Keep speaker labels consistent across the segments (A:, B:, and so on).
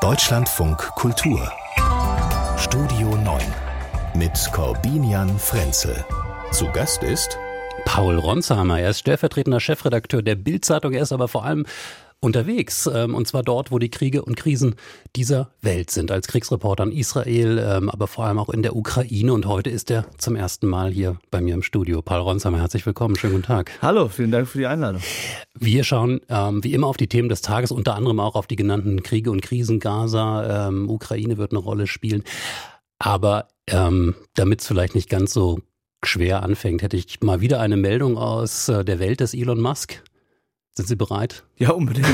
A: Deutschlandfunk Kultur Studio 9 mit Corbinian Frenzel. Zu Gast ist
B: Paul Ronsheimer. Er ist stellvertretender Chefredakteur der Bild-Zeitung. Er ist aber vor allem unterwegs. Ähm, und zwar dort, wo die Kriege und Krisen dieser Welt sind. Als Kriegsreporter in Israel, ähm, aber vor allem auch in der Ukraine. Und heute ist er zum ersten Mal hier bei mir im Studio. Paul Ronsheimer, herzlich willkommen. Schönen guten Tag.
C: Hallo, vielen Dank für die Einladung.
B: Wir schauen ähm, wie immer auf die Themen des Tages, unter anderem auch auf die genannten Kriege und Krisen. Gaza, ähm, Ukraine wird eine Rolle spielen. Aber ähm, damit es vielleicht nicht ganz so schwer anfängt, hätte ich mal wieder eine Meldung aus äh, der Welt des Elon Musk. Sind Sie bereit?
C: Ja, unbedingt.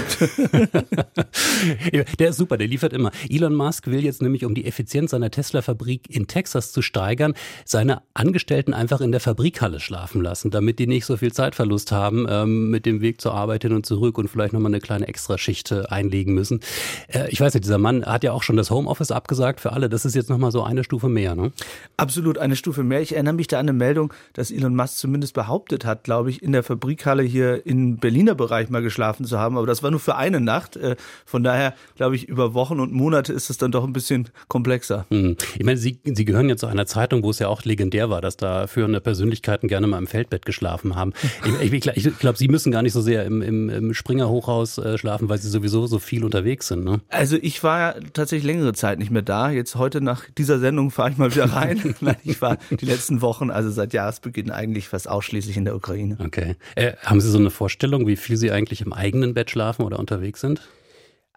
B: der ist super, der liefert immer. Elon Musk will jetzt nämlich, um die Effizienz seiner Tesla-Fabrik in Texas zu steigern, seine Angestellten einfach in der Fabrikhalle schlafen lassen, damit die nicht so viel Zeitverlust haben ähm, mit dem Weg zur Arbeit hin und zurück und vielleicht nochmal eine kleine Extraschicht äh, einlegen müssen. Äh, ich weiß nicht, dieser Mann hat ja auch schon das Homeoffice abgesagt für alle. Das ist jetzt nochmal so eine Stufe mehr, ne?
C: Absolut, eine Stufe mehr. Ich erinnere mich da an eine Meldung, dass Elon Musk zumindest behauptet hat, glaube ich, in der Fabrikhalle hier in Berliner Bereich mal geschlafen zu haben, aber das war nur für eine Nacht. Äh, von daher glaube ich, über Wochen und Monate ist es dann doch ein bisschen komplexer.
B: Hm. Ich meine, Sie, Sie gehören ja zu einer Zeitung, wo es ja auch legendär war, dass da führende Persönlichkeiten gerne mal im Feldbett geschlafen haben. Ich, ich, ich glaube, Sie müssen gar nicht so sehr im, im, im Springer-Hochhaus äh, schlafen, weil Sie sowieso so viel unterwegs sind. Ne?
C: Also ich war ja tatsächlich längere Zeit nicht mehr da. Jetzt heute nach dieser Sendung fahre ich mal wieder rein. Nein, ich war die letzten Wochen, also seit Jahresbeginn eigentlich fast ausschließlich in der Ukraine.
B: Okay. Äh, haben Sie so eine Vorstellung, wie viel Sie eigentlich im eigenen Bett schlafen oder unterwegs sind?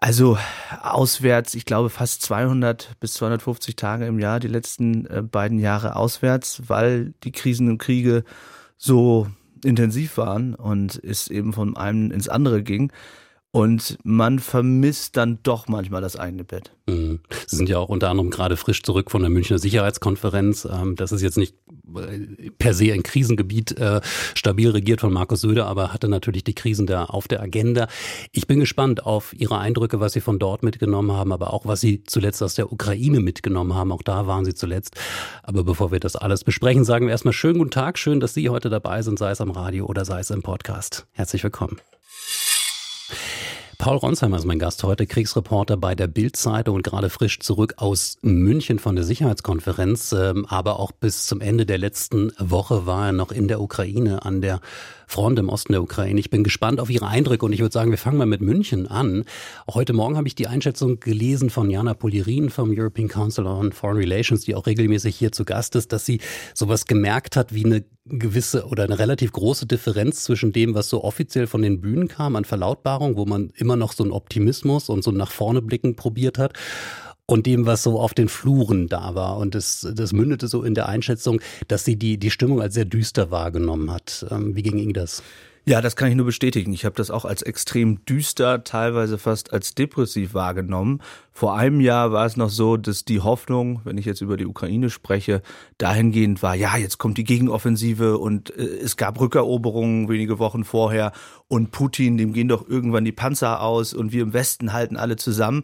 C: Also auswärts, ich glaube fast 200 bis 250 Tage im Jahr, die letzten äh, beiden Jahre auswärts, weil die Krisen und Kriege so intensiv waren und es eben von einem ins andere ging. Und man vermisst dann doch manchmal das eigene Bett.
B: Mhm. Sie sind ja auch unter anderem gerade frisch zurück von der Münchner Sicherheitskonferenz. Ähm, das ist jetzt nicht äh, per se ein Krisengebiet, äh, stabil regiert von Markus Söder, aber hatte natürlich die Krisen da auf der Agenda. Ich bin gespannt auf Ihre Eindrücke, was Sie von dort mitgenommen haben, aber auch was Sie zuletzt aus der Ukraine mitgenommen haben. Auch da waren Sie zuletzt. Aber bevor wir das alles besprechen, sagen wir erstmal schönen guten Tag. Schön, dass Sie heute dabei sind, sei es am Radio oder sei es im Podcast. Herzlich willkommen. Paul Ronsheimer ist mein Gast heute, Kriegsreporter bei der Bild-Zeitung und gerade frisch zurück aus München von der Sicherheitskonferenz. Ähm, aber auch bis zum Ende der letzten Woche war er noch in der Ukraine an der Front im Osten der Ukraine. Ich bin gespannt auf Ihre Eindrücke und ich würde sagen, wir fangen mal mit München an. Heute Morgen habe ich die Einschätzung gelesen von Jana Polirin vom European Council on Foreign Relations, die auch regelmäßig hier zu Gast ist, dass sie sowas gemerkt hat wie eine gewisse oder eine relativ große Differenz zwischen dem, was so offiziell von den Bühnen kam an Verlautbarung, wo man immer noch so einen Optimismus und so nach vorne blicken probiert hat und dem, was so auf den Fluren da war. Und das, das mündete so in der Einschätzung, dass sie die, die Stimmung als sehr düster wahrgenommen hat. Ähm, wie ging Ihnen das?
C: Ja, das kann ich nur bestätigen. Ich habe das auch als extrem düster, teilweise fast als depressiv wahrgenommen. Vor einem Jahr war es noch so, dass die Hoffnung, wenn ich jetzt über die Ukraine spreche, dahingehend war, ja, jetzt kommt die Gegenoffensive und äh, es gab Rückeroberungen wenige Wochen vorher und Putin, dem gehen doch irgendwann die Panzer aus und wir im Westen halten alle zusammen.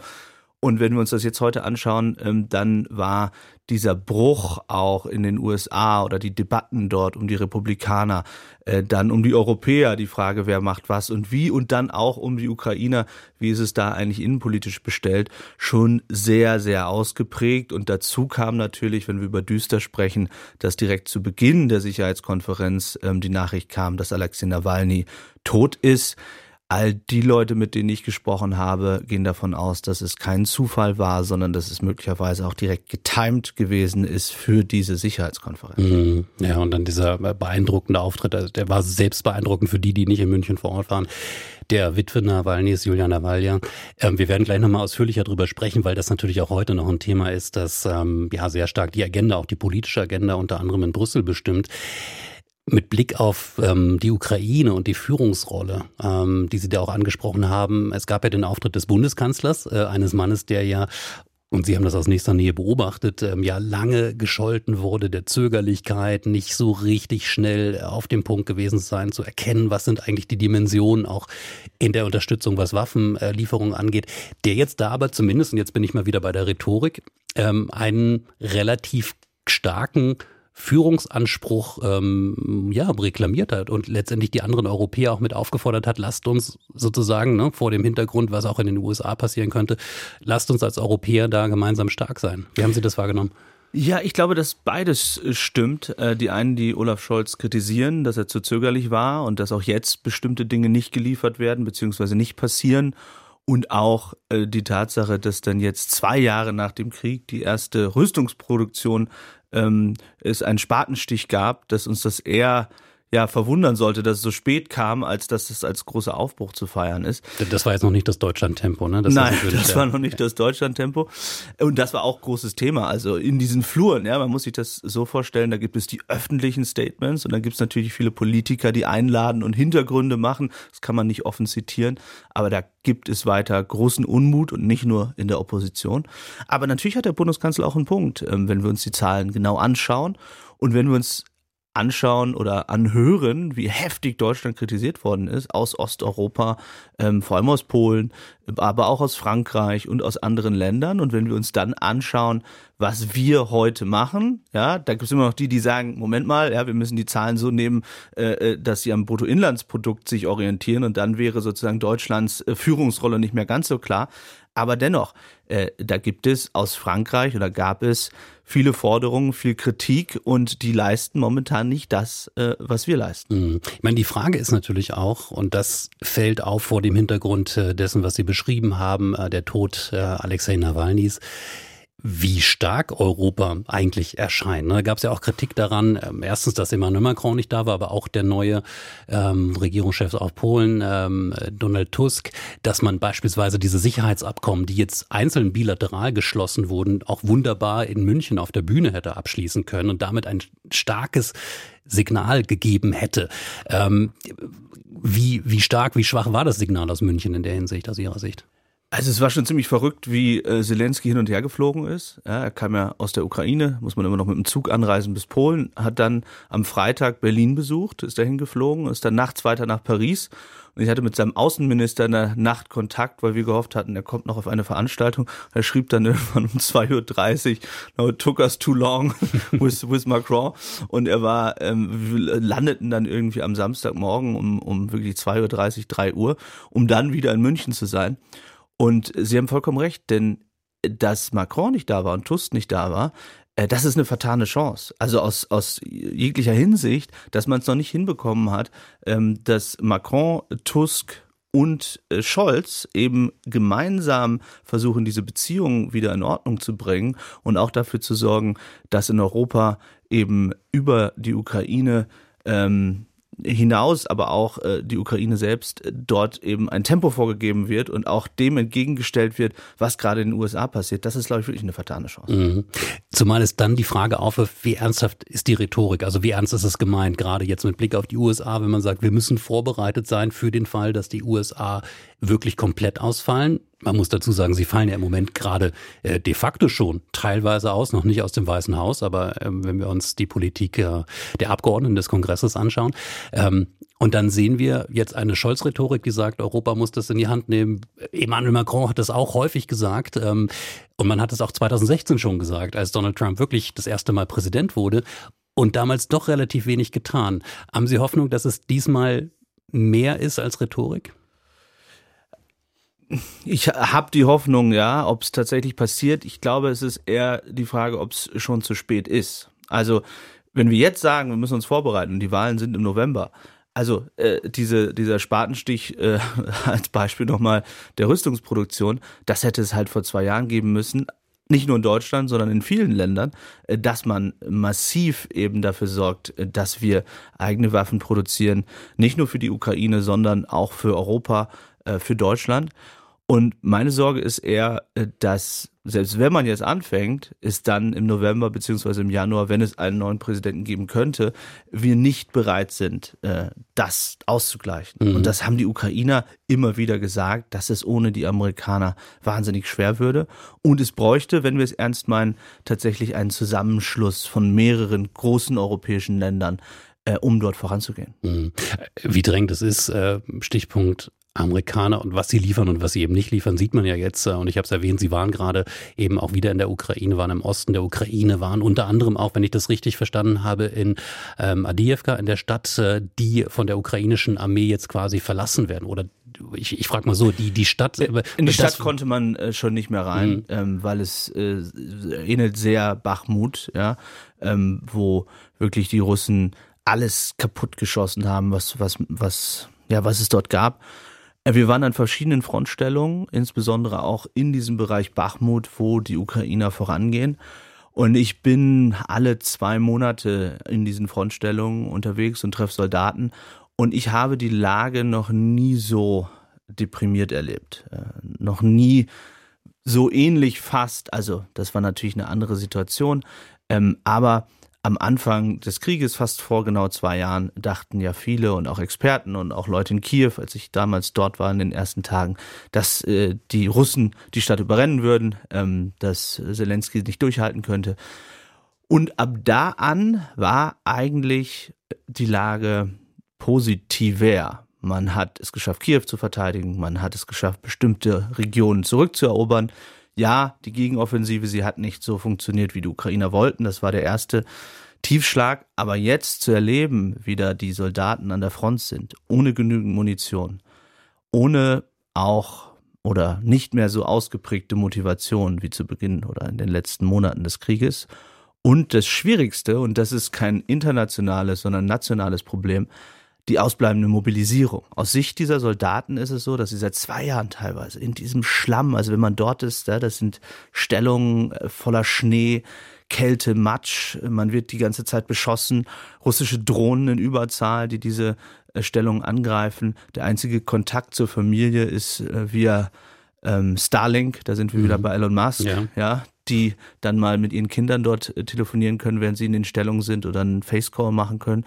C: Und wenn wir uns das jetzt heute anschauen, ähm, dann war dieser Bruch auch in den USA oder die Debatten dort um die Republikaner, äh, dann um die Europäer, die Frage, wer macht was und wie und dann auch um die Ukrainer, wie ist es da eigentlich innenpolitisch bestellt, schon sehr, sehr ausgeprägt. Und dazu kam natürlich, wenn wir über Düster sprechen, dass direkt zu Beginn der Sicherheitskonferenz ähm, die Nachricht kam, dass Alexei Nawalny tot ist. All die Leute, mit denen ich gesprochen habe, gehen davon aus, dass es kein Zufall war, sondern dass es möglicherweise auch direkt getimed gewesen ist für diese Sicherheitskonferenz.
B: Mhm. Ja, und dann dieser beeindruckende Auftritt, also der war selbst beeindruckend für die, die nicht in München vor Ort waren. Der Witwe Nawalnys, Julian Nawalja. Ähm, wir werden gleich nochmal ausführlicher darüber sprechen, weil das natürlich auch heute noch ein Thema ist, das ähm, ja sehr stark die Agenda, auch die politische Agenda unter anderem in Brüssel bestimmt mit Blick auf ähm, die Ukraine und die Führungsrolle, ähm, die Sie da auch angesprochen haben. Es gab ja den Auftritt des Bundeskanzlers, äh, eines Mannes, der ja und Sie haben das aus nächster Nähe beobachtet, ähm, ja lange gescholten wurde der Zögerlichkeit, nicht so richtig schnell auf dem Punkt gewesen sein, zu erkennen, was sind eigentlich die Dimensionen auch in der Unterstützung, was Waffenlieferungen angeht, der jetzt da aber zumindest, und jetzt bin ich mal wieder bei der Rhetorik, ähm, einen relativ starken Führungsanspruch ähm, ja reklamiert hat und letztendlich die anderen Europäer auch mit aufgefordert hat, lasst uns sozusagen ne, vor dem Hintergrund, was auch in den USA passieren könnte, lasst uns als Europäer da gemeinsam stark sein. Wie haben Sie das wahrgenommen?
C: Ja, ich glaube, dass beides äh, stimmt. Äh, die einen, die Olaf Scholz kritisieren, dass er zu zögerlich war und dass auch jetzt bestimmte Dinge nicht geliefert werden bzw. nicht passieren. Und auch äh, die Tatsache, dass dann jetzt zwei Jahre nach dem Krieg die erste Rüstungsproduktion ähm, es einen Spatenstich gab, dass uns das eher ja verwundern sollte, dass es so spät kam, als dass es als großer Aufbruch zu feiern ist.
B: Das war jetzt noch nicht das Deutschlandtempo, ne?
C: Das Nein, das war noch nicht das Deutschlandtempo. Und das war auch großes Thema. Also in diesen Fluren, ja, man muss sich das so vorstellen, da gibt es die öffentlichen Statements und dann gibt es natürlich viele Politiker, die einladen und Hintergründe machen. Das kann man nicht offen zitieren, aber da gibt es weiter großen Unmut und nicht nur in der Opposition. Aber natürlich hat der Bundeskanzler auch einen Punkt, ähm, wenn wir uns die Zahlen genau anschauen und wenn wir uns anschauen oder anhören, wie heftig Deutschland kritisiert worden ist aus Osteuropa, ähm, vor allem aus Polen, aber auch aus Frankreich und aus anderen Ländern. Und wenn wir uns dann anschauen, was wir heute machen, ja, da gibt es immer noch die, die sagen, Moment mal, ja, wir müssen die Zahlen so nehmen, äh, äh dass sie am Bruttoinlandsprodukt sich orientieren und dann wäre sozusagen Deutschlands äh, Führungsrolle nicht mehr ganz so klar. Aber dennoch, äh, da gibt es aus Frankreich oder gab es viele Forderungen, viel Kritik und die leisten momentan nicht das, äh, was wir leisten.
B: Mhm. Ich meine, die Frage ist natürlich auch, und das fällt auf vor dem Hintergrund äh, dessen, was Sie beschrieben haben, äh, der Tod äh, Alexei Nawalnys wie stark Europa eigentlich erscheint. Da gab es ja auch Kritik daran, ähm, erstens, dass Emmanuel Macron nicht da war, aber auch der neue ähm, Regierungschef aus Polen, ähm, Donald Tusk, dass man beispielsweise diese Sicherheitsabkommen, die jetzt einzeln bilateral geschlossen wurden, auch wunderbar in München auf der Bühne hätte abschließen können und damit ein starkes Signal gegeben hätte. Ähm, wie, wie stark, wie schwach war das Signal aus München in der Hinsicht, aus Ihrer Sicht?
C: Also es war schon ziemlich verrückt, wie äh, Zelensky hin und her geflogen ist. Ja, er kam ja aus der Ukraine, muss man immer noch mit dem Zug anreisen bis Polen, hat dann am Freitag Berlin besucht, ist dahin geflogen, ist dann nachts weiter nach Paris. Und ich hatte mit seinem Außenminister in der Nacht Kontakt, weil wir gehofft hatten, er kommt noch auf eine Veranstaltung. Er schrieb dann irgendwann um 2.30 Uhr, no, it took us too long with, with Macron. Und er war, ähm, wir landeten dann irgendwie am Samstagmorgen um, um wirklich 2.30 Uhr, 3 Uhr, um dann wieder in München zu sein. Und Sie haben vollkommen recht, denn dass Macron nicht da war und Tusk nicht da war, äh, das ist eine vertane Chance. Also aus, aus jeglicher Hinsicht, dass man es noch nicht hinbekommen hat, ähm, dass Macron, Tusk und äh, Scholz eben gemeinsam versuchen, diese Beziehungen wieder in Ordnung zu bringen und auch dafür zu sorgen, dass in Europa eben über die Ukraine ähm, hinaus, aber auch äh, die Ukraine selbst äh, dort eben ein Tempo vorgegeben wird und auch dem entgegengestellt wird, was gerade in den USA passiert. Das ist, glaube ich, wirklich eine vertane Chance. Mhm.
B: Zumal es dann die Frage aufwirft, wie ernsthaft ist die Rhetorik? Also wie ernst ist es gemeint, gerade jetzt mit Blick auf die USA, wenn man sagt, wir müssen vorbereitet sein für den Fall, dass die USA wirklich komplett ausfallen. Man muss dazu sagen, sie fallen ja im Moment gerade äh, de facto schon teilweise aus, noch nicht aus dem Weißen Haus, aber ähm, wenn wir uns die Politik äh, der Abgeordneten des Kongresses anschauen, ähm, und dann sehen wir jetzt eine Scholz-Rhetorik, die sagt, Europa muss das in die Hand nehmen. Emmanuel Macron hat das auch häufig gesagt. Ähm, und man hat es auch 2016 schon gesagt, als Donald Trump wirklich das erste Mal Präsident wurde und damals doch relativ wenig getan. Haben Sie Hoffnung, dass es diesmal mehr ist als Rhetorik?
C: Ich habe die Hoffnung, ja, ob es tatsächlich passiert. Ich glaube, es ist eher die Frage, ob es schon zu spät ist. Also, wenn wir jetzt sagen, wir müssen uns vorbereiten und die Wahlen sind im November, also äh, diese, dieser Spatenstich äh, als Beispiel nochmal der Rüstungsproduktion, das hätte es halt vor zwei Jahren geben müssen, nicht nur in Deutschland, sondern in vielen Ländern, äh, dass man massiv eben dafür sorgt, äh, dass wir eigene Waffen produzieren, nicht nur für die Ukraine, sondern auch für Europa, äh, für Deutschland. Und meine Sorge ist eher, äh, dass selbst wenn man jetzt anfängt, ist dann im November beziehungsweise im Januar, wenn es einen neuen Präsidenten geben könnte, wir nicht bereit sind, äh, das auszugleichen. Mhm. Und das haben die Ukrainer immer wieder gesagt, dass es ohne die Amerikaner wahnsinnig schwer würde. Und es bräuchte, wenn wir es ernst meinen, tatsächlich einen Zusammenschluss von mehreren großen europäischen Ländern, um dort voranzugehen.
B: Mhm. Wie drängend es ist, Stichpunkt Amerikaner und was sie liefern und was sie eben nicht liefern, sieht man ja jetzt. Äh, und ich habe es erwähnt, sie waren gerade eben auch wieder in der Ukraine, waren im Osten der Ukraine, waren unter anderem auch, wenn ich das richtig verstanden habe, in ähm, Adiyevka, in der Stadt, äh, die von der ukrainischen Armee jetzt quasi verlassen werden. Oder ich, ich frage mal so, die, die Stadt.
C: In die Stadt konnte man äh, schon nicht mehr rein, mhm. ähm, weil es äh, ähnelt sehr Bachmut, ja, ähm, wo wirklich die Russen alles kaputt geschossen haben, was, was, was, ja, was es dort gab. Äh, wir waren an verschiedenen Frontstellungen, insbesondere auch in diesem Bereich Bachmut, wo die Ukrainer vorangehen. Und ich bin alle zwei Monate in diesen Frontstellungen unterwegs und treffe Soldaten. Und ich habe die Lage noch nie so deprimiert erlebt. Äh, noch nie so ähnlich fast. Also, das war natürlich eine andere Situation. Ähm, aber am Anfang des Krieges, fast vor genau zwei Jahren, dachten ja viele und auch Experten und auch Leute in Kiew, als ich damals dort war in den ersten Tagen, dass äh, die Russen die Stadt überrennen würden, ähm, dass Zelensky nicht durchhalten könnte. Und ab da an war eigentlich die Lage positiver. Man hat es geschafft, Kiew zu verteidigen, man hat es geschafft, bestimmte Regionen zurückzuerobern ja, die Gegenoffensive, sie hat nicht so funktioniert, wie die Ukrainer wollten. Das war der erste Tiefschlag. Aber jetzt zu erleben, wie da die Soldaten an der Front sind, ohne genügend Munition, ohne auch oder nicht mehr so ausgeprägte Motivation wie zu Beginn oder in den letzten Monaten des Krieges. Und das Schwierigste, und das ist kein internationales, sondern nationales Problem, die ausbleibende Mobilisierung. Aus Sicht dieser Soldaten ist es so, dass sie seit zwei Jahren teilweise in diesem Schlamm, also wenn man dort ist, das sind Stellungen äh, voller Schnee, Kälte, Matsch, man wird die ganze Zeit beschossen, russische Drohnen in Überzahl, die diese äh, Stellungen angreifen. Der einzige Kontakt zur Familie ist äh, via ähm, Starlink, da sind wir mhm. wieder bei Elon Musk, ja. ja. die dann mal mit ihren Kindern dort telefonieren können, während sie in den Stellungen sind oder einen Facecall machen können.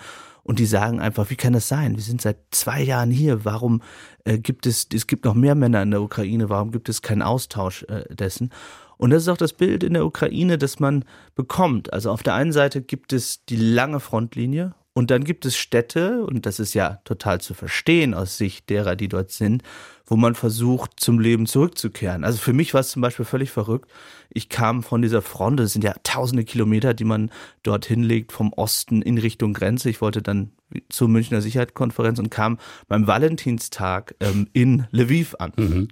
C: Und die sagen einfach, wie kann das sein? Wir sind seit zwei Jahren hier. Warum äh, gibt es, es gibt noch mehr Männer in der Ukraine. Warum gibt es keinen Austausch äh, dessen? Und das ist auch das Bild in der Ukraine, das man bekommt. Also auf der einen Seite gibt es die lange Frontlinie und dann gibt es Städte, und das ist ja total zu verstehen aus Sicht derer, die dort sind, wo man versucht, zum Leben zurückzukehren. Also für mich war es zum Beispiel völlig verrückt. Ich kam von dieser Front, das sind ja tausende Kilometer, die man dorthin legt, vom Osten in Richtung Grenze. Ich wollte dann zur Münchner Sicherheitskonferenz und kam beim Valentinstag ähm, in Lviv an. Mhm.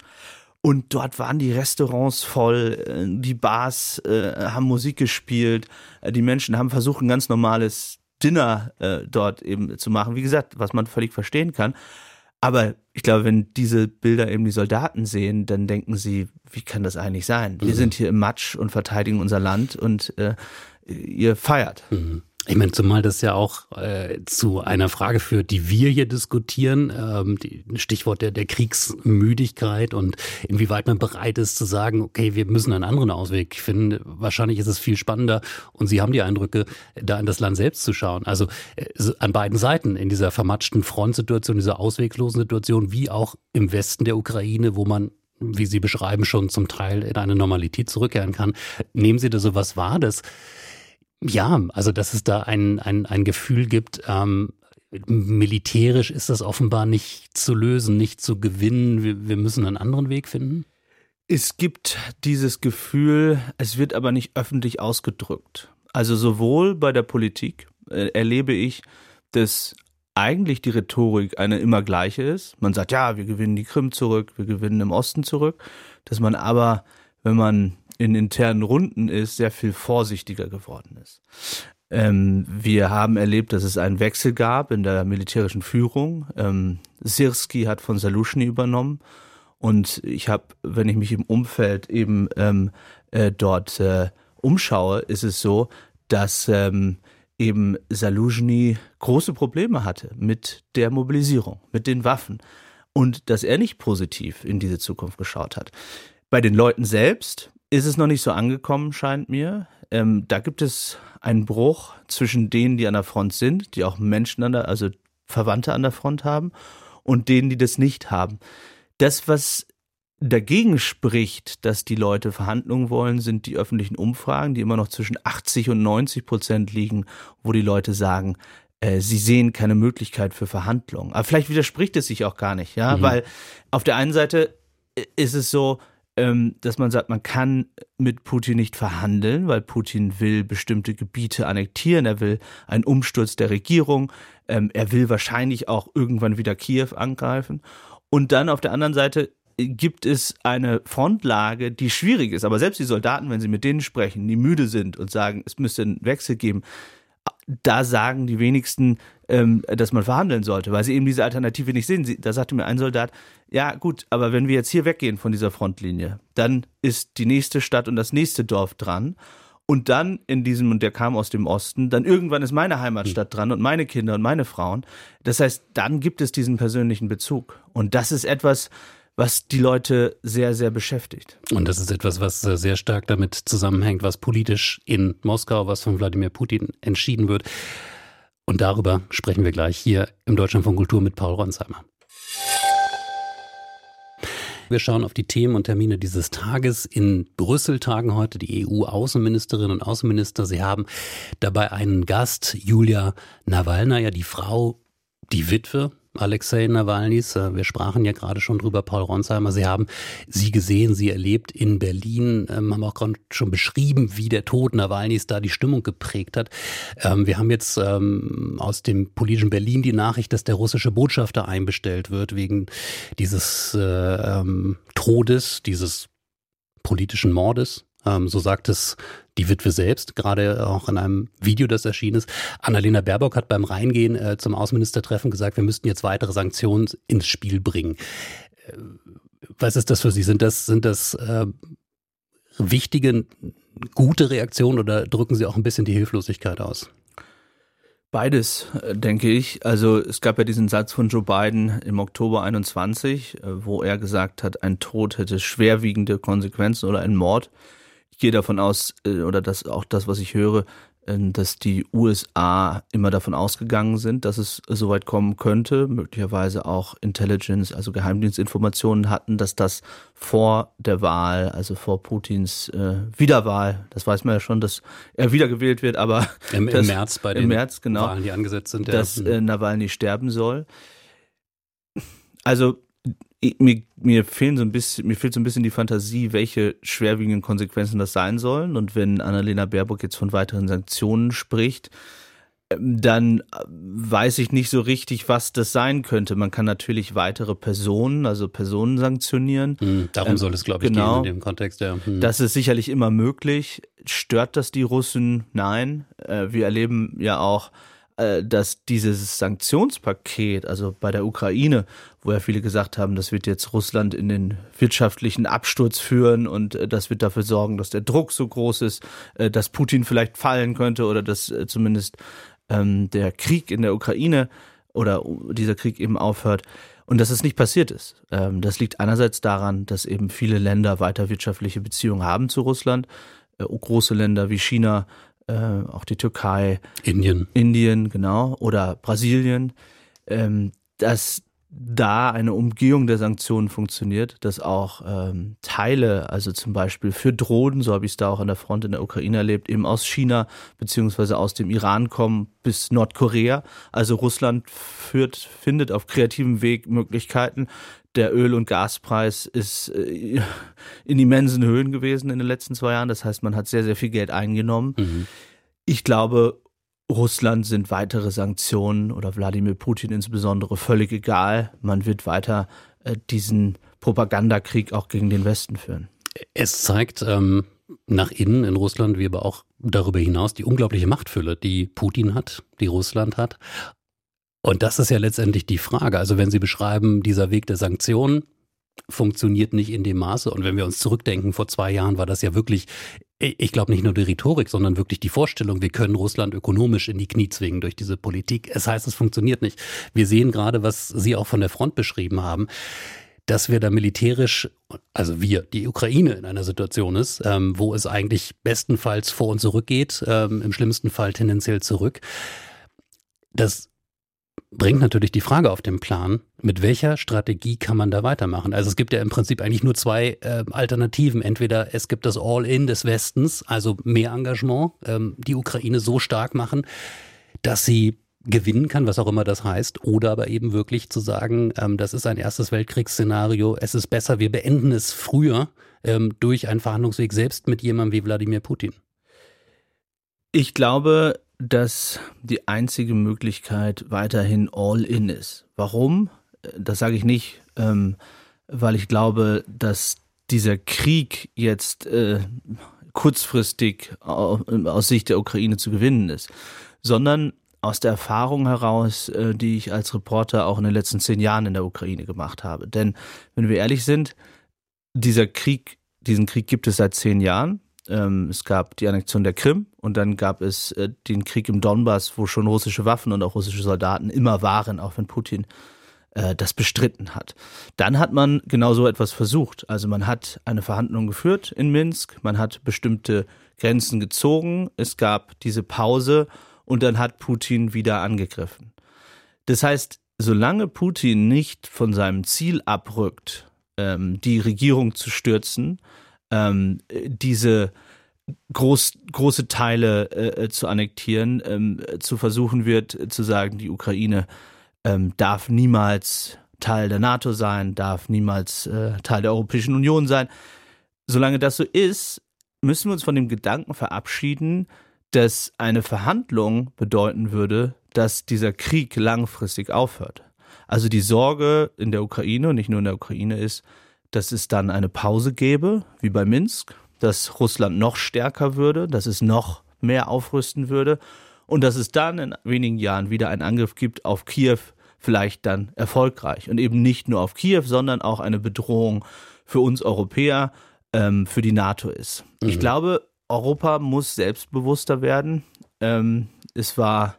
C: Und dort waren die Restaurants voll, äh, die Bars äh, haben Musik gespielt, äh, die Menschen haben versucht, ein ganz normales Dinner äh, dort eben zu machen. Wie gesagt, was man völlig verstehen kann. Aber ich glaube, wenn diese Bilder eben die Soldaten sehen, dann denken sie, wie kann das eigentlich sein? Wir mhm. sind hier im Matsch und verteidigen unser Land und äh, ihr feiert. Mhm.
B: Ich meine, zumal das ja auch äh, zu einer Frage führt, die wir hier diskutieren, ähm, die, Stichwort der, der Kriegsmüdigkeit und inwieweit man bereit ist zu sagen, okay, wir müssen einen anderen Ausweg finden. Wahrscheinlich ist es viel spannender und Sie haben die Eindrücke, da in das Land selbst zu schauen. Also äh, an beiden Seiten in dieser vermatschten Frontsituation, dieser ausweglosen Situation, wie auch im Westen der Ukraine, wo man wie Sie beschreiben, schon zum Teil in eine Normalität zurückkehren kann. Nehmen Sie da sowas wahr, dass ja, also dass es da ein, ein, ein Gefühl gibt, ähm, militärisch ist das offenbar nicht zu lösen, nicht zu gewinnen. Wir, wir müssen einen anderen Weg finden.
C: Es gibt dieses Gefühl, es wird aber nicht öffentlich ausgedrückt. Also sowohl bei der Politik äh, erlebe ich, dass eigentlich die Rhetorik eine immer gleiche ist. Man sagt, ja, wir gewinnen die Krim zurück, wir gewinnen im Osten zurück. Dass man aber, wenn man in internen Runden ist, sehr viel vorsichtiger geworden ist. Ähm, wir haben erlebt, dass es einen Wechsel gab in der militärischen Führung. Ähm, Sirski hat von Salushny übernommen und ich habe, wenn ich mich im Umfeld eben ähm, äh, dort äh, umschaue, ist es so, dass ähm, eben Saluzhny große Probleme hatte mit der Mobilisierung, mit den Waffen und dass er nicht positiv in diese Zukunft geschaut hat. Bei den Leuten selbst ist es noch nicht so angekommen, scheint mir. Ähm, da gibt es einen Bruch zwischen denen, die an der Front sind, die auch Menschen an der, also Verwandte an der Front haben, und denen, die das nicht haben. Das, was dagegen spricht, dass die Leute Verhandlungen wollen, sind die öffentlichen Umfragen, die immer noch zwischen 80 und 90 Prozent liegen, wo die Leute sagen, äh, sie sehen keine Möglichkeit für Verhandlungen. Aber vielleicht widerspricht es sich auch gar nicht, ja, mhm. weil auf der einen Seite ist es so, dass man sagt, man kann mit Putin nicht verhandeln, weil Putin will bestimmte Gebiete annektieren, er will einen Umsturz der Regierung, ähm, er will wahrscheinlich auch irgendwann wieder Kiew angreifen. Und dann auf der anderen Seite gibt es eine Frontlage, die schwierig ist. Aber selbst die Soldaten, wenn sie mit denen sprechen, die müde sind und sagen, es müsste einen Wechsel geben, da sagen die wenigsten, ähm, dass man verhandeln sollte, weil sie eben diese Alternative nicht sehen. Sie, da sagte mir ein Soldat, ja gut, aber wenn wir jetzt hier weggehen von dieser Frontlinie, dann ist die nächste Stadt und das nächste Dorf dran. Und dann in diesem, und der kam aus dem Osten, dann irgendwann ist meine Heimatstadt dran und meine Kinder und meine Frauen. Das heißt, dann gibt es diesen persönlichen Bezug. Und das ist etwas, was die Leute sehr, sehr beschäftigt.
B: Und das ist etwas, was äh, sehr stark damit zusammenhängt, was politisch in Moskau, was von Wladimir Putin entschieden wird. Und darüber sprechen wir gleich hier im Deutschland von Kultur mit Paul Ronsheimer. Wir schauen auf die Themen und Termine dieses Tages. In Brüssel tagen heute die EU-Außenministerinnen und Außenminister. Sie haben dabei einen Gast, Julia Nawalna, die Frau, die Witwe Alexei Nawalnys. Äh, wir sprachen ja gerade schon drüber, Paul Ronsheimer. Sie haben sie gesehen, sie erlebt in Berlin, ähm, haben auch schon beschrieben, wie der Tod Nawalnys da die Stimmung geprägt hat. Ähm, wir haben jetzt ähm, aus dem politischen Berlin die Nachricht, dass der russische Botschafter einbestellt wird wegen dieses äh, Todes, dieses politischen Mordes. so sagt es die Witwe selbst, gerade auch in einem Video, das erschienen ist. Annalena Baerbock hat beim Reingehen äh, zum Außenministertreffen gesagt, wir müssten jetzt weitere Sanktionen ins Spiel bringen. Äh, was ist das für Sie? Sind das, sind das äh, wichtige, gute Reaktionen oder drücken Sie auch ein bisschen die Hilflosigkeit aus?
C: Beides, äh, denke ich. Also es gab ja diesen Satz von Joe Biden im Oktober 21, äh, wo er gesagt hat, ein Tod hätte schwerwiegende Konsequenzen oder ein Mord ich gehe davon aus, äh, oder das auch das, was ich höre, äh, dass die USA immer davon ausgegangen sind, dass es soweit kommen könnte, möglicherweise auch Intelligence, also Geheimdienstinformationen hatten, dass das vor der Wahl, also vor Putins äh, Wiederwahl, das weiß man ja schon, dass er wiedergewählt wird, aber
B: im, im März bei den
C: März, genau,
B: Wahlen, die angesetzt sind,
C: dass äh, Nawalny sterben soll. Also mir, mir fehlen so ein bisschen, mir fehlt so ein bisschen die Fantasie, welche schwerwiegenden Konsequenzen das sein sollen. Und wenn Annalena Baerbock jetzt von weiteren Sanktionen spricht, ähm, dann äh, weiß ich nicht so richtig, was das sein könnte. Man kann natürlich weitere Personen, also Personen sanktionieren.
B: Hm, darum ähm, soll es, glaube ich, genau, gehen in dem Kontext. Ja.
C: Hm. Das ist sicherlich immer möglich. Stört das die Russen? Nein. Äh, wir erleben ja auch äh, dass dieses Sanktionspaket, also bei der Ukraine, wo ja viele gesagt haben, das wird jetzt Russland in den wirtschaftlichen Absturz führen und äh, das wird dafür sorgen, dass der Druck so groß ist, äh, dass Putin vielleicht fallen könnte oder dass zumindest ähm, der Krieg in der Ukraine oder dieser Krieg eben aufhört. Und dass es nicht passiert ist. Ähm, das liegt einerseits daran, dass eben viele Länder weiter wirtschaftliche Beziehungen haben zu Russland. große Länder wie China äh, auch die Türkei,
B: Indien,
C: Indien, genau, oder Brasilien, ähm, dass da eine Umgehung der Sanktionen funktioniert, dass auch ähm, Teile, also zum Beispiel für Drohnen, so habe ich es da auch an der Front in der Ukraine erlebt, eben aus China beziehungsweise aus dem Iran kommen bis Nordkorea. Also Russland führt, findet auf kreativem Weg Möglichkeiten, der Öl- und Gaspreis ist äh, in immensen Höhen gewesen in den letzten zwei Jahren. Das heißt, man hat sehr, sehr viel Geld eingenommen. Mhm. Ich glaube, Russland sind weitere Sanktionen oder Wladimir Putin insbesondere völlig egal. Man wird weiter äh, diesen Propagandakrieg auch gegen den Westen führen.
B: Es zeigt ähm, nach innen in Russland, wie aber auch darüber hinaus, die unglaubliche Machtfülle, die Putin hat, die Russland hat. Und das ist ja letztendlich die Frage. Also wenn Sie beschreiben, dieser Weg der Sanktionen funktioniert nicht in dem Maße. Und wenn wir uns zurückdenken, vor zwei Jahren war das ja wirklich, ich glaube nicht nur die Rhetorik, sondern wirklich die Vorstellung, wir können Russland ökonomisch in die Knie zwingen durch diese Politik. Es heißt, es funktioniert nicht. Wir sehen gerade, was Sie auch von der Front beschrieben haben dass wir da militärisch, also wir, die Ukraine in einer Situation ist, ähm, wo es eigentlich bestenfalls vor und zurück geht, ähm, im schlimmsten Fall tendenziell zurück. Das bringt natürlich die Frage auf den Plan, mit welcher Strategie kann man da weitermachen? Also es gibt ja im Prinzip eigentlich nur zwei äh, Alternativen. Entweder es gibt das All-in des Westens, also mehr Engagement, ähm, die Ukraine so stark machen, dass sie gewinnen kann, was auch immer das heißt, oder aber eben wirklich zu sagen, ähm, das ist ein erstes Weltkriegsszenario, es ist besser, wir beenden es früher ähm, durch einen Verhandlungsweg selbst mit jemandem wie Wladimir Putin?
C: Ich glaube, dass die einzige Möglichkeit weiterhin All-in ist. Warum? Das sage ich nicht, ähm, weil ich glaube, dass dieser Krieg jetzt äh, kurzfristig aus Sicht der Ukraine zu gewinnen ist, sondern aus der Erfahrung heraus, äh, die ich als Reporter auch in den letzten zehn Jahren in der Ukraine gemacht habe. Denn wenn wir ehrlich sind, dieser Krieg, diesen Krieg gibt es seit zehn Jahren. Ähm, es gab die Annexion der Krim und dann gab es äh, den Krieg im Donbass, wo schon russische Waffen und auch russische Soldaten immer waren, auch wenn Putin äh, das bestritten hat. Dann hat man genau so etwas versucht. Also man hat eine Verhandlung geführt in Minsk, man hat bestimmte Grenzen gezogen, es gab diese Pause und dann hat Putin wieder angegriffen. Das heißt, solange Putin nicht von seinem Ziel abrückt, ähm, die Regierung zu stürzen, ähm, diese groß, große Teile äh, zu annektieren, ähm, zu versuchen wird, äh, zu sagen, die Ukraine ähm, darf niemals Teil der NATO sein, darf niemals äh, Teil der Europäischen Union sein. Solange das so ist, müssen wir uns von dem Gedanken verabschieden, dass eine Verhandlung bedeuten würde, dass dieser Krieg langfristig aufhört. Also die Sorge in der Ukraine und nicht nur in der Ukraine ist, dass es dann eine Pause gäbe, wie bei Minsk, dass Russland noch stärker würde, dass es noch mehr aufrüsten würde und dass es dann in wenigen Jahren wieder einen Angriff gibt auf Kiew, vielleicht dann erfolgreich. Und eben nicht nur auf Kiew, sondern auch eine Bedrohung für uns Europäer, ähm, für die NATO ist. Mhm. Ich glaube, Europa muss selbstbewusster werden. Ähm, es war,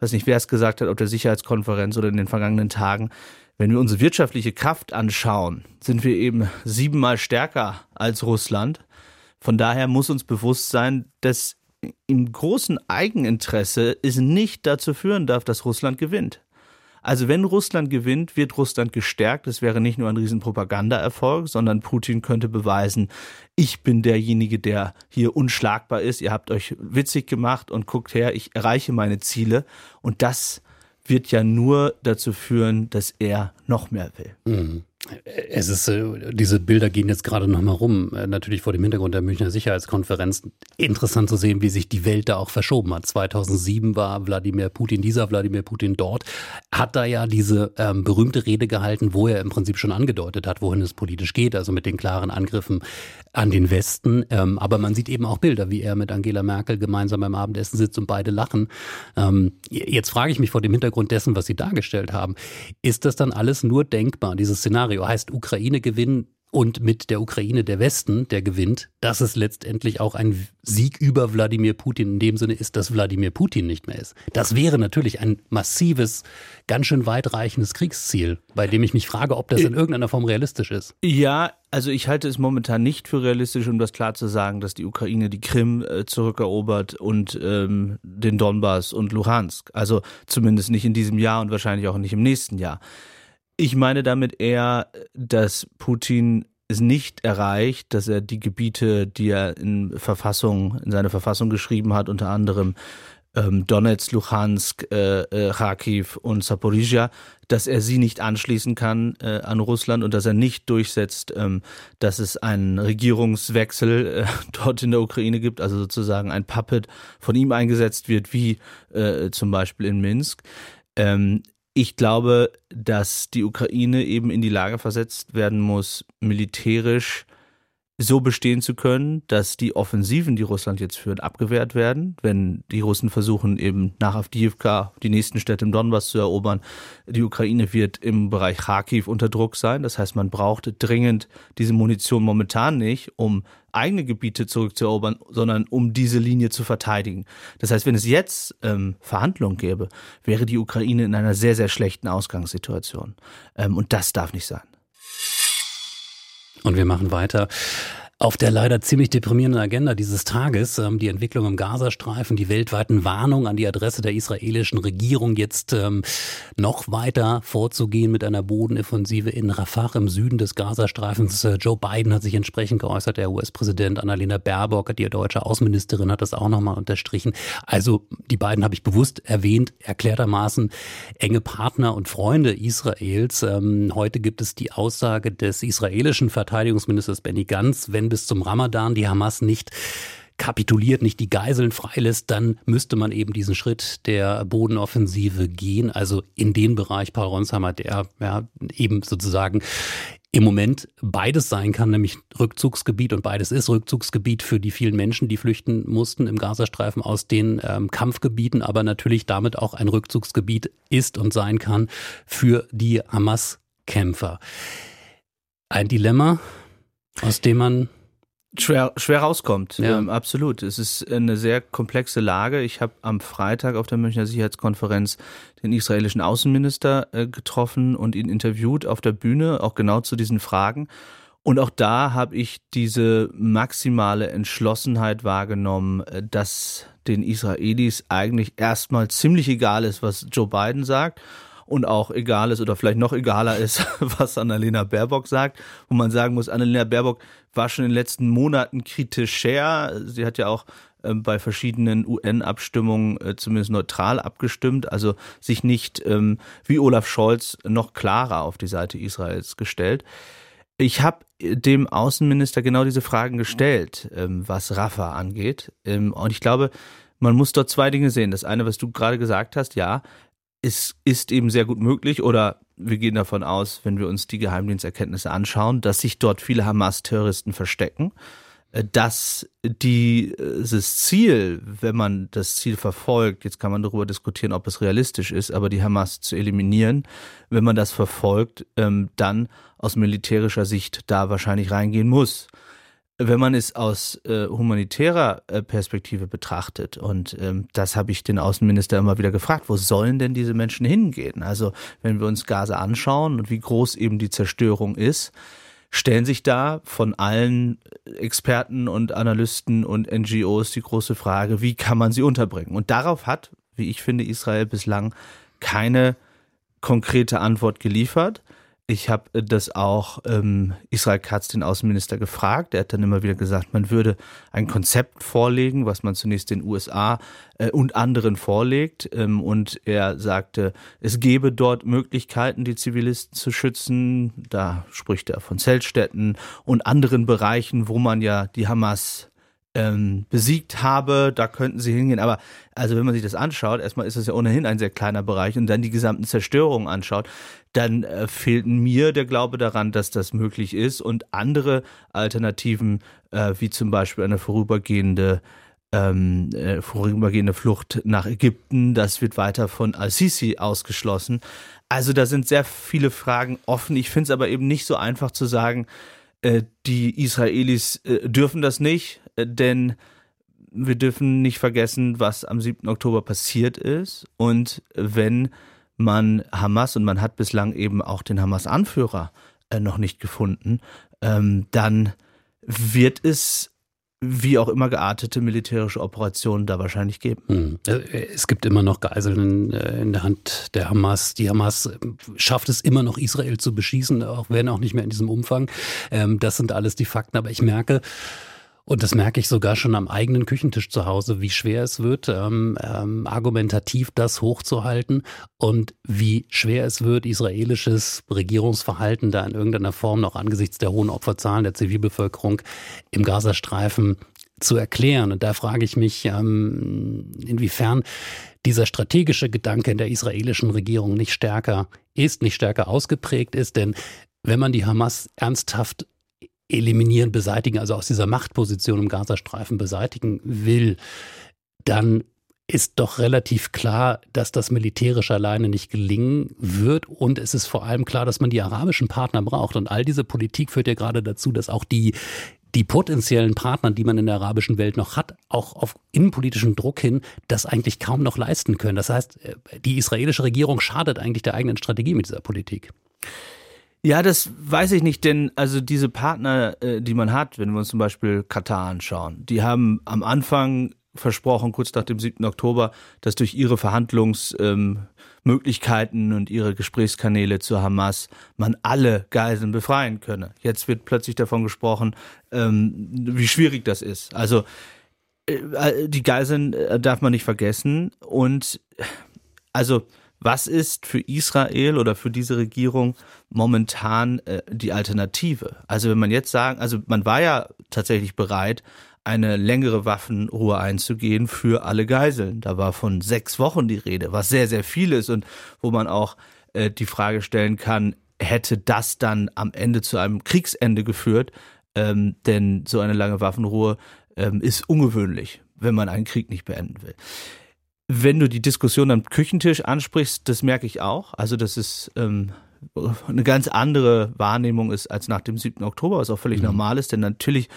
C: weiß nicht, wer es gesagt hat, auf der Sicherheitskonferenz oder in den vergangenen Tagen, wenn wir unsere wirtschaftliche Kraft anschauen, sind wir eben siebenmal stärker als Russland. Von daher muss uns bewusst sein, dass im großen Eigeninteresse es nicht dazu führen darf, dass Russland gewinnt. Also wenn Russland gewinnt, wird Russland gestärkt. Es wäre nicht nur ein riesen Propagandaerfolg, sondern Putin könnte beweisen, ich bin derjenige, der hier unschlagbar ist. Ihr habt euch witzig gemacht und guckt her, ich erreiche meine Ziele. Und das wird ja nur dazu führen, dass er noch mehr will.
B: Mhm. Es ist, äh, diese Bilder gehen jetzt gerade noch mal rum, äh, natürlich vor dem Hintergrund der Münchner Sicherheitskonferenz. Interessant zu sehen, wie sich die Welt da auch verschoben hat. 2007 war Wladimir Putin, dieser Wladimir Putin dort, hat da ja diese ähm, berühmte Rede gehalten, wo er im Prinzip schon angedeutet hat, wohin es politisch geht, also mit den klaren Angriffen an den Westen. Ähm, aber man sieht eben auch Bilder, wie er mit Angela Merkel gemeinsam beim Abendessen sitzt und beide lachen. Ähm, jetzt frage ich mich vor dem Hintergrund dessen, was Sie dargestellt haben, ist das dann alles nur denkbar, dieses Szenario? Szenario heißt Ukraine gewinnen und mit der Ukraine der Westen, der gewinnt, dass es letztendlich auch ein Sieg über Wladimir Putin in dem Sinne ist, dass Wladimir Putin nicht mehr ist. Das wäre natürlich ein massives, ganz schön weitreichendes Kriegsziel, bei dem ich mich frage, ob das in irgendeiner Form realistisch ist.
C: Ja, also ich halte es momentan nicht für realistisch, um das klar zu sagen, dass die Ukraine die Krim äh, zurückerobert und ähm, den Donbass und Luhansk. Also zumindest nicht in diesem Jahr und wahrscheinlich auch nicht im nächsten Jahr. Ich meine damit eher, dass Putin es nicht erreicht, dass er die Gebiete, die er in Verfassung, in seine Verfassung geschrieben hat, unter anderem ähm, Donetsk, Luhansk, äh, äh, Kharkiv und Saporizhia, dass er sie nicht anschließen kann äh, an Russland und dass er nicht durchsetzt, ähm, dass es einen Regierungswechsel äh, dort in der Ukraine gibt, also sozusagen ein Puppet von ihm eingesetzt wird, wie äh, zum Beispiel in Minsk. Ähm, ich glaube, dass die Ukraine eben in die Lage versetzt werden muss, militärisch so bestehen zu können, dass die Offensiven, die Russland jetzt führt, abgewehrt werden. Wenn die Russen versuchen, eben nach Avdiivka die nächsten Städte im Donbass zu erobern, die Ukraine wird im Bereich Kharkiv unter Druck sein. Das heißt, man braucht dringend diese Munition momentan nicht, um eigene Gebiete zurückzuerobern, sondern um diese Linie zu verteidigen. Das heißt, wenn es jetzt ähm, Verhandlungen gäbe, wäre die Ukraine in einer sehr, sehr schlechten Ausgangssituation. Ähm, und das darf nicht sein.
B: Und wir machen weiter. Auf der leider ziemlich deprimierenden Agenda dieses Tages ähm, die Entwicklung im Gazastreifen, die weltweiten Warnungen an die Adresse der israelischen Regierung, jetzt ähm, noch weiter vorzugehen mit einer Bodenoffensive in Rafah im Süden des Gazastreifens. Äh, Joe Biden hat sich entsprechend geäußert, der US-Präsident Annalena Baerbock, die deutsche Außenministerin, hat das auch nochmal unterstrichen. Also die beiden habe ich bewusst erwähnt, erklärtermaßen enge Partner und Freunde Israels. Ähm, heute gibt es die Aussage des israelischen Verteidigungsministers Benny Gantz, wenn bis zum Ramadan die Hamas nicht kapituliert, nicht die Geiseln freilässt, dann müsste man eben diesen Schritt der Bodenoffensive gehen. Also in den Bereich, Paul Ronsheimer, der ja, eben sozusagen im Moment beides sein kann, nämlich Rückzugsgebiet und beides ist Rückzugsgebiet für die vielen Menschen, die flüchten mussten im Gazastreifen aus den ähm, Kampfgebieten, aber natürlich damit auch ein Rückzugsgebiet ist und sein kann für die Hamas-Kämpfer. Ein Dilemma, aus dem man
C: schwer, schwer rauskommt. Ja. Ähm, absolut. Es ist eine sehr komplexe Lage. Ich habe am Freitag auf der Münchner Sicherheitskonferenz den israelischen Außenminister äh, getroffen und ihn interviewt auf der Bühne, auch genau zu diesen Fragen. Und auch da habe ich diese maximale Entschlossenheit wahrgenommen, äh, dass den Israelis eigentlich erstmal ziemlich egal ist, was Joe Biden sagt und auch egal ist oder vielleicht noch egaler ist, was Annalena Baerbock sagt, wo man sagen muss, Annalena Baerbock war schon in den letzten Monaten kritischer. Sie hat ja auch ähm, bei verschiedenen UN-Abstimmungen äh, zumindest neutral abgestimmt, also sich nicht ähm, wie Olaf Scholz noch klarer auf die Seite Israels gestellt. Ich habe dem Außenminister genau diese Fragen gestellt, ähm, was Rafah angeht. und ich glaube, man muss dort zwei Dinge sehen. Das eine, was du gerade gesagt hast, ja, es ist eben sehr gut möglich oder wir gehen davon aus, wenn wir uns die Geheimdiensterkenntnisse anschauen, dass sich dort viele Hamas-Terroristen verstecken, äh, dass dieses Ziel, wenn man das Ziel verfolgt, jetzt kann man darüber diskutieren, ob es realistisch ist, aber die Hamas zu eliminieren, wenn man das verfolgt, ähm, dann aus militärischer Sicht da wahrscheinlich reingehen muss wenn man es aus äh, humanitärer äh, Perspektive betrachtet, und ähm, das habe ich den Außenminister immer wieder gefragt, wo sollen denn diese Menschen hingehen? Also wenn wir uns Gaza anschauen und wie groß eben die Zerstörung ist, stellen sich da von allen Experten und Analysten und NGOs die große Frage, wie kann man sie unterbringen? Und darauf hat, wie ich finde, Israel bislang keine konkrete Antwort geliefert. Ich habe äh, das auch ähm, Israel Katz, den Außenminister, gefragt. Er hat dann immer wieder gesagt, man würde ein Konzept vorlegen, was man zunächst den USA äh, und anderen vorlegt. Ähm, und er sagte, es gebe dort Möglichkeiten, die Zivilisten zu schützen. Da spricht er von Zeltstätten und anderen Bereichen, wo man ja die Hamas ähm, besiegt habe, da könnten sie hingehen. Aber also wenn man sich das anschaut, erstmal ist es ja ohnehin ein sehr kleiner Bereich und dann die gesamten Zerstörungen anschaut, dann äh, fehlt mir der Glaube daran, dass das möglich ist und andere Alternativen, äh, wie zum Beispiel eine vorübergehende ähm, äh, vorübergehende Flucht nach Ägypten, das wird weiter von Al-Sisi ausgeschlossen. Also da sind sehr viele Fragen offen. Ich finde es aber eben nicht so einfach zu sagen, äh, die Israelis äh, dürfen das nicht, denn wir dürfen nicht vergessen, was am 7. Oktober passiert ist. Und wenn man Hamas, und man hat bislang eben auch den Hamas-Anführer noch nicht gefunden, ähm, dann wird es wie auch immer geartete militärische Operationen da wahrscheinlich geben. Hm.
B: Es gibt immer noch Geiseln in der Hand der Hamas. Die Hamas schafft es immer noch, Israel zu beschießen, auch wenn auch nicht mehr in diesem Umfang. Ähm, das sind alles die Fakten. Aber ich merke, und das merke ich sogar schon am eigenen Küchentisch zu Hause, wie schwer es wird, ähm, ähm, argumentativ das hochzuhalten und wie schwer es wird, israelisches Regierungsverhalten da in irgendeiner Form noch angesichts der hohen Opferzahlen der Zivilbevölkerung im Gazastreifen zu erklären. Und da frage ich mich, ähm, inwiefern dieser strategische Gedanke in der israelischen Regierung nicht stärker ist, nicht stärker ausgeprägt ist. Denn wenn man die Hamas ernsthaft eliminieren, beseitigen, also aus dieser Machtposition im Gazastreifen beseitigen will, dann ist doch relativ klar, dass das militärisch alleine nicht gelingen wird. Und es ist vor allem klar, dass man die arabischen Partner braucht. Und all diese Politik führt ja gerade dazu, dass auch die, die potenziellen Partner, die man in der arabischen Welt noch hat, auch auf innenpolitischen Druck hin, das eigentlich kaum noch leisten können. Das heißt, die israelische Regierung schadet eigentlich der eigenen Strategie mit dieser Politik.
C: Ja, das weiß ich nicht, denn also diese Partner, äh, die man hat, wenn wir uns zum Beispiel Katar anschauen, die haben am Anfang versprochen, kurz nach dem 7. Oktober, dass durch ihre Verhandlungsmöglichkeiten ähm, und ihre Gesprächskanäle zur Hamas man alle Geiseln befreien könne. Jetzt wird plötzlich davon gesprochen, ähm, wie schwierig das ist. Also äh, äh die Geiseln äh, darf man nicht vergessen und also was ist für Israel oder für diese Regierung momentan äh, die Alternative? Also wenn man jetzt sagen, also man war ja tatsächlich bereit, eine längere Waffenruhe einzugehen für alle Geiseln. Da war von sechs Wochen die Rede, was sehr, sehr viel ist und wo man auch äh, die Frage stellen kann, hätte das dann am Ende zu einem Kriegsende geführt? Ähm, denn so eine lange Waffenruhe ähm, ist ungewöhnlich, wenn man einen Krieg nicht beenden will wenn du die Diskussion am Küchentisch ansprichst, das merke ich auch. Also, dass es ähm, eine ganz andere Wahrnehmung ist als nach dem 7. Oktober, was auch völlig mhm. normal ist, denn natürlich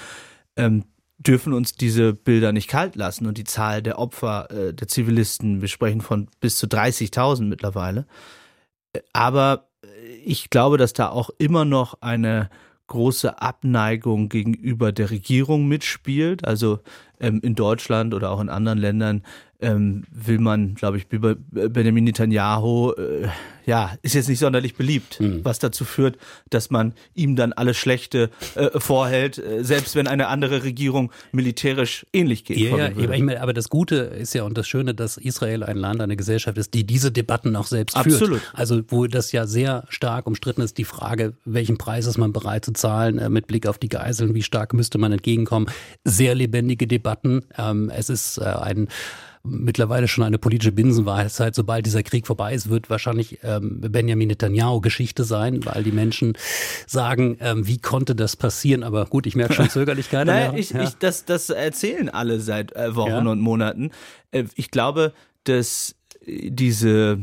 C: ähm, dürfen uns diese Bilder nicht kalt lassen und die Zahl der Opfer äh, der Zivilisten, wir sprechen von bis zu 30.000 mittlerweile. Aber ich glaube, dass da auch immer noch eine große Abneigung gegenüber der Regierung mitspielt. Also ähm, in Deutschland oder auch in anderen Ländern ähm, will man, glaube ich, Benjamin Netanyahu, äh, ja, ist jetzt nicht sonderlich beliebt, mhm. was dazu führt, dass man ihm dann alles Schlechte äh, vorhält, äh, selbst wenn eine andere Regierung militärisch ähnlich geht.
B: Ja, ja ich meine, aber das Gute ist ja und das Schöne, dass Israel ein Land, eine Gesellschaft ist, die diese Debatten auch selbst
C: Absolut.
B: führt. Also wo das ja sehr stark umstritten ist, die Frage, welchen Preis ist man bereit zu zahlen äh, mit Blick auf die Geiseln, wie stark müsste man entgegenkommen. Sehr lebendige Debatten. Ähm, es ist äh, ein mittlerweile schon eine politische Binsenweisheit. Sobald dieser Krieg vorbei ist, wird wahrscheinlich ähm, Benjamin Netanyahu Geschichte sein, weil die Menschen sagen, ähm, wie konnte das passieren? Aber gut, ich merke schon Zögerlichkeit.
C: naja, ich, ja. ich, das, das erzählen alle seit äh, Wochen ja. und Monaten. Äh, ich glaube, dass diese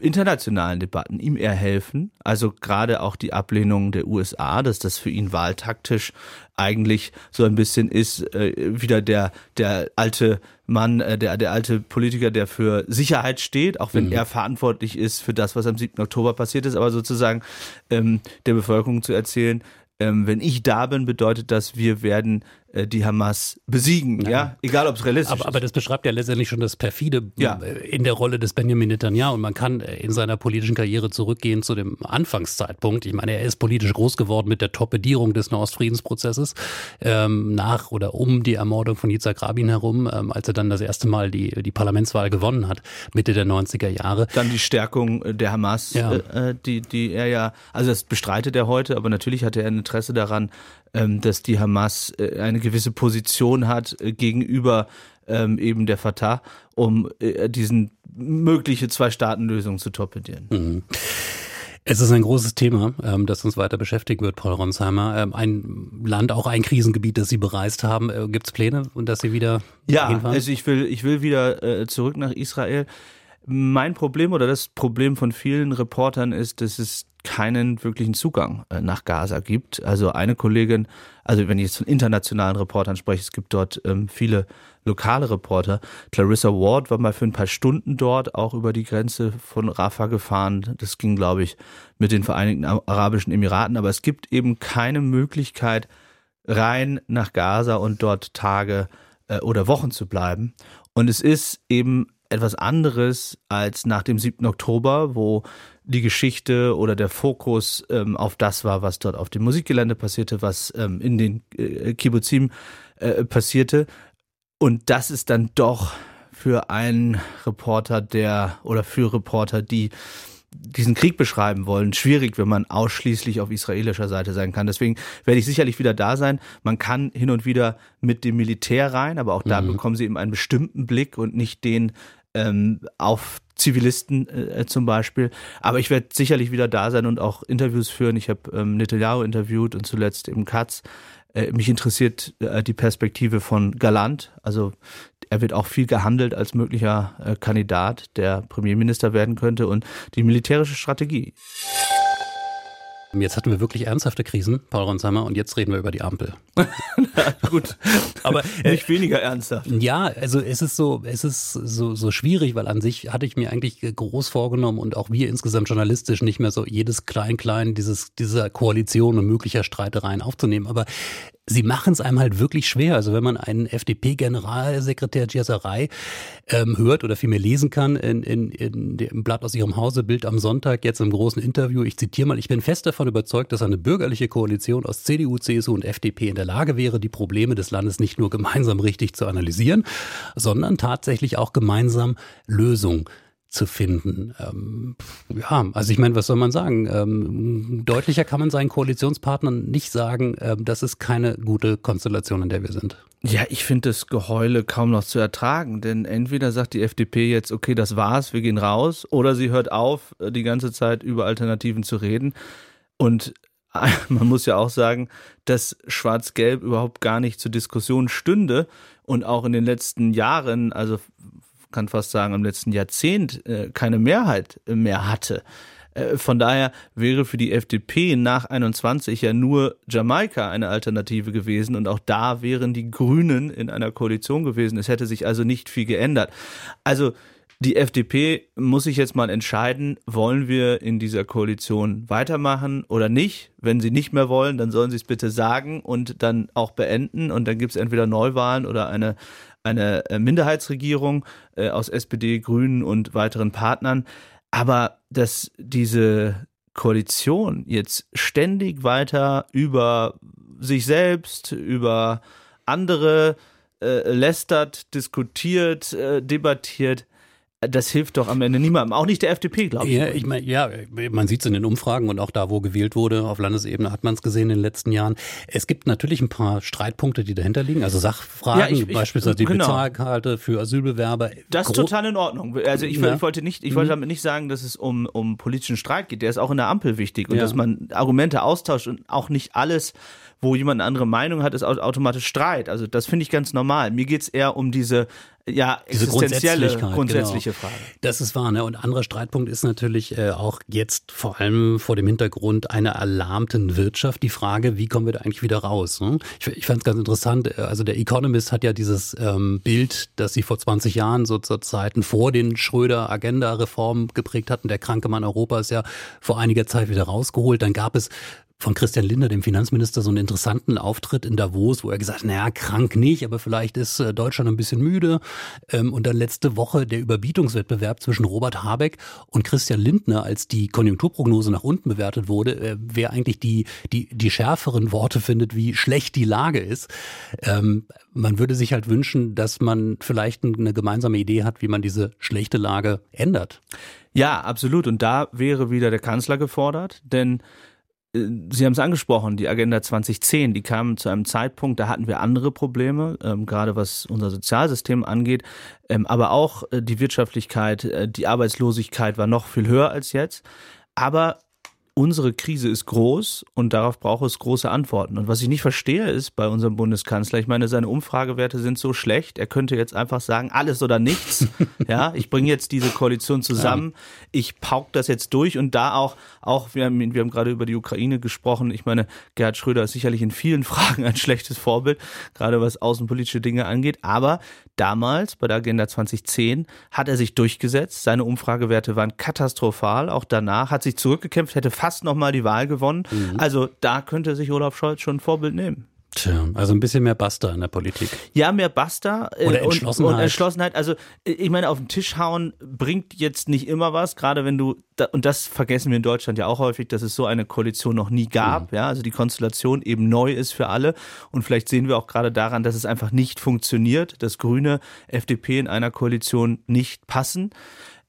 C: internationalen Debatten ihm eher helfen. Also gerade auch die Ablehnung der USA, dass das für ihn wahltaktisch eigentlich so ein bisschen ist, äh, wieder der, der alte Mann, äh, der, der alte Politiker, der für Sicherheit steht, auch wenn mhm. er verantwortlich ist für das, was am 7. Oktober passiert ist, aber sozusagen ähm, der Bevölkerung zu erzählen, ähm, wenn ich da bin, bedeutet das, wir werden die Hamas besiegen, ja, ja? egal ob es realistisch
B: aber,
C: ist.
B: Aber das beschreibt ja letztendlich schon das perfide ja. Äh, in der Rolle des Benjamin Netanyahu und man kann äh, in seiner politischen Karriere zurückgehen zu dem Anfangszeitpunkt. Ich meine, er ist politisch groß geworden mit der Torpedierung des Nahostfriedensprozesses ähm, nach oder um die Ermordung von Yitzhak Rabin herum, ähm, als er dann das erste Mal die, die Parlamentswahl gewonnen hat, Mitte der 90er Jahre.
C: Dann die Stärkung der Hamas, ja. äh, die, die er ja, also das bestreitet er heute, aber natürlich hatte er ein Interesse daran, dass die Hamas äh, eine gewisse Position hat äh, gegenüber ähm, eben der Fatah, um äh, diesen mögliche Zwei-Staaten-Lösung zu torpedieren. Mhm.
B: Es ist ein großes Thema, ähm, das uns weiter beschäftigen wird, Paul Ronsheimer. Ähm, ein Land, auch ein Krisengebiet, das Sie bereist haben. Gibt es Pläne, dass Sie wieder
C: Ja, hinfahren? also ich will, ich will wieder zurück nach Israel. Mein Problem oder das Problem von vielen Reportern ist, dass es keinen wirklichen Zugang äh, nach Gaza gibt. Also eine Kollegin, also wenn ich jetzt von internationalen Reportern spreche, es gibt dort ähm, viele lokale Reporter. Clarissa Ward war mal für ein paar Stunden dort, auch über die Grenze von Rafah gefahren. Das ging, glaube ich, mit den Vereinigten Arabischen Emiraten. Aber es gibt eben keine Möglichkeit, rein nach Gaza und dort Tage äh, oder Wochen zu bleiben. Und es ist eben etwas anderes als nach dem 7. Oktober, wo die Geschichte oder der Fokus ähm, auf das war, was dort auf dem Musikgelände passierte, was ähm, in den äh, Kibbutzim äh, passierte. Und das ist dann doch für einen Reporter, der oder für Reporter, die diesen Krieg beschreiben wollen, schwierig, wenn man ausschließlich auf israelischer Seite sein kann. Deswegen werde ich sicherlich wieder da sein. Man kann hin und wieder mit dem Militär rein, aber auch da mhm. bekommen sie eben einen bestimmten Blick und nicht den ähm, auf Zivilisten äh, zum Beispiel. Aber ich werde sicherlich wieder da sein und auch Interviews führen. Ich habe ähm, Netanyahu interviewt und zuletzt eben Katz. Äh, mich interessiert äh, die Perspektive von Galant. Also er wird auch viel gehandelt als möglicher äh, Kandidat, der Premierminister werden könnte und die militärische Strategie.
B: Jetzt hatten wir wirklich ernsthafte Krisen, Paul Ronsheimer, und jetzt reden wir über die Ampel.
C: Gut, aber nicht weniger ernsthaft.
B: Ja, also es ist so, es ist so, so schwierig, weil an sich hatte ich mir eigentlich groß vorgenommen und auch wir insgesamt journalistisch nicht mehr so jedes Klein-Klein dieses, dieser Koalition und möglicher Streitereien aufzunehmen. Aber sie machen es einem halt wirklich schwer. Also wenn man einen FDP-Generalsekretär Giasaray ähm, hört oder vielmehr lesen kann in, in, in dem Blatt aus ihrem Hause, Bild am Sonntag, jetzt im großen Interview, ich zitiere mal, ich bin fest davon überzeugt, dass eine bürgerliche Koalition aus CDU, CSU und FDP in der Lage wäre, die Probleme des Landes nicht nur gemeinsam richtig zu analysieren, sondern tatsächlich auch gemeinsam Lösungen zu finden. Ähm, ja, also ich meine, was soll man sagen? Ähm, deutlicher kann man seinen Koalitionspartnern nicht sagen, äh, das ist keine gute Konstellation, in der wir sind.
C: Ja, ich finde das Geheule kaum noch zu ertragen, denn entweder sagt die FDP jetzt, okay, das war's, wir gehen raus, oder sie hört auf, äh, die ganze Zeit über Alternativen zu reden. Und man muss ja auch sagen, dass Schwarz-Gelb überhaupt gar nicht zur Diskussion stünde und auch in den letzten Jahren, also kann fast sagen, im letzten Jahrzehnt äh, keine Mehrheit mehr hatte. Äh, von daher wäre für die FDP nach 21 ja nur Jamaika eine Alternative gewesen und auch da wären die Grünen in einer Koalition gewesen. Es hätte sich also nicht viel geändert. Also die FDP muss sich jetzt mal entscheiden, wollen wir in dieser Koalition weitermachen oder nicht. Wenn sie nicht mehr wollen, dann sollen sie es bitte sagen und dann auch beenden und dann gibt es entweder Neuwahlen oder eine eine äh, Minderheitsregierung äh, aus SPD, Grünen und weiteren Partnern. Aber dass diese Koalition jetzt ständig weiter über sich selbst, über andere äh, lästert, diskutiert, äh, debattiert, das hilft doch am Ende niemandem, auch nicht der FDP, glaube ich.
B: Ja, ich meine, ja, man sieht es in den Umfragen und auch da, wo gewählt wurde, auf Landesebene hat man es gesehen in den letzten Jahren. Es gibt natürlich ein paar Streitpunkte, die dahinter liegen, also Sachfragen, ja, ich, ich, beispielsweise die genau. Bezahlkarte für Asylbewerber.
C: Das ist total in Ordnung. Also ich, ja. ich wollte nicht, ich wollte mhm. damit nicht sagen, dass es um, um politischen Streit geht. Der ist auch in der Ampel wichtig und ja. dass man Argumente austauscht und auch nicht alles wo jemand eine andere Meinung hat, ist automatisch Streit. Also das finde ich ganz normal. Mir geht's eher um diese ja,
B: diese existenzielle, grundsätzliche genau. Frage. Das ist wahr. Ne? Und anderer Streitpunkt ist natürlich äh, auch jetzt vor allem vor dem Hintergrund einer erlahmten Wirtschaft die Frage, wie kommen wir da eigentlich wieder raus? Ne? Ich, ich fand es ganz interessant. Äh, also der Economist hat ja dieses ähm, Bild, das sie vor 20 Jahren so zur Zeiten vor den Schröder-Agenda-Reformen geprägt hatten. Der kranke Mann Europas ja vor einiger Zeit wieder rausgeholt. Dann gab es von Christian Lindner, dem Finanzminister, so einen interessanten Auftritt in Davos, wo er gesagt hat, naja, krank nicht, aber vielleicht ist äh, Deutschland ein bisschen müde. Ähm, und dann letzte Woche der Überbietungswettbewerb zwischen Robert Habeck und Christian Lindner, als die Konjunkturprognose nach unten bewertet wurde, äh, wer eigentlich die, die, die schärferen Worte findet, wie schlecht die Lage ist. Ähm, man würde sich halt wünschen, dass man vielleicht eine gemeinsame Idee hat, wie man diese schlechte Lage ändert.
C: Ja, absolut. Und da wäre wieder der Kanzler gefordert, denn Sie haben es angesprochen, die Agenda 2010, die kam zu einem Zeitpunkt, da hatten wir andere Probleme, ähm, gerade was unser Sozialsystem angeht, ähm, aber auch äh, die Wirtschaftlichkeit, äh, die Arbeitslosigkeit war noch viel höher als jetzt. Aber unsere Krise ist groß und darauf braucht es große Antworten. Und was ich nicht verstehe ist bei unserem Bundeskanzler, ich meine, seine Umfragewerte sind so schlecht, er könnte jetzt einfach sagen, alles oder nichts. ja, ich bringe jetzt diese Koalition zusammen, ich pauk das jetzt durch und da auch, auch wir haben, wir haben gerade über die Ukraine gesprochen. Ich meine, Gerhard Schröder ist sicherlich in vielen Fragen ein schlechtes Vorbild, gerade was außenpolitische Dinge angeht. Aber damals bei der Agenda 2010 hat er sich durchgesetzt. Seine Umfragewerte waren katastrophal. Auch danach hat sich zurückgekämpft, hätte fast nochmal die Wahl gewonnen. Mhm. Also da könnte sich Olaf Scholz schon ein Vorbild nehmen.
B: Tja, also ein bisschen mehr Basta in der Politik.
C: Ja, mehr Basta
B: äh, Oder Entschlossenheit. Und,
C: und, Entschlossenheit. Also ich meine, auf den Tisch hauen bringt jetzt nicht immer was, gerade wenn du, und das vergessen wir in Deutschland ja auch häufig, dass es so eine Koalition noch nie gab. Mhm. Ja, also die Konstellation eben neu ist für alle. Und vielleicht sehen wir auch gerade daran, dass es einfach nicht funktioniert, dass Grüne, FDP in einer Koalition nicht passen.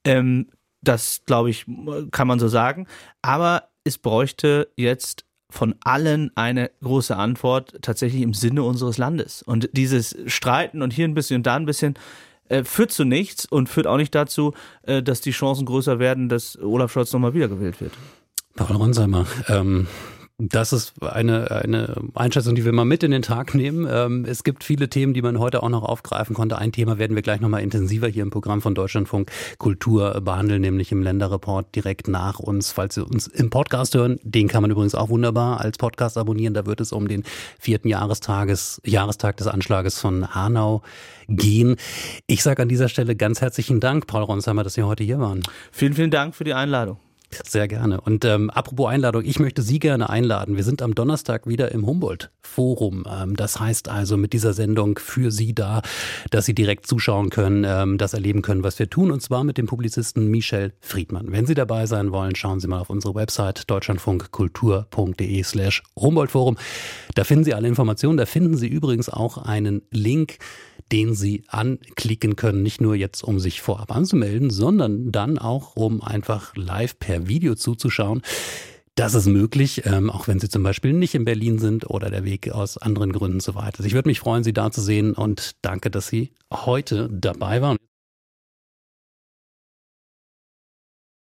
C: Ähm, das, glaube ich, kann man so sagen. Aber es bräuchte jetzt von allen eine große Antwort tatsächlich im Sinne unseres Landes. Und dieses Streiten und hier ein bisschen und da ein bisschen äh, führt zu nichts und führt auch nicht dazu, äh, dass die Chancen größer werden, dass Olaf Scholz nochmal wiedergewählt wird.
B: Paul Ronsheimer, ähm, Das ist eine, eine Einschätzung, die wir mal mit in den Tag nehmen. Ähm, es gibt viele Themen, die man heute auch noch aufgreifen konnte. Ein Thema werden wir gleich nochmal intensiver hier im Programm von Deutschlandfunk Kultur behandeln, nämlich im Länderreport direkt nach uns. Falls Sie uns im Podcast hören, den kann man übrigens auch wunderbar als Podcast abonnieren. Da wird es um den vierten Jahrestages, Jahrestag des Anschlages von Hanau gehen. Ich sage an dieser Stelle ganz herzlichen Dank, Paul Ronsheimer, dass Sie heute hier waren.
C: Vielen, vielen Dank für die Einladung.
B: Sehr gerne. Und ähm, apropos Einladung, ich möchte Sie gerne einladen. Wir sind am Donnerstag wieder im Humboldt-Forum. Ähm, das heißt also mit dieser Sendung für Sie da, dass Sie direkt zuschauen können, ähm, das erleben können, was wir tun. Und zwar mit dem Publizisten Michel Friedmann. Wenn Sie dabei sein wollen, schauen Sie mal auf unsere Website deutschlandfunkkultur.de slash Humboldt-Forum. Da finden Sie alle Informationen. Da finden Sie übrigens auch einen Link den Sie anklicken können, nicht nur jetzt, um sich vorab anzumelden, sondern dann auch, um einfach live per Video zuzuschauen. Das ist möglich, ähm, auch wenn Sie zum Beispiel nicht in Berlin sind oder der Weg aus anderen Gründen so weit ist. Ich würde mich freuen, Sie da zu sehen und danke, dass Sie heute dabei waren.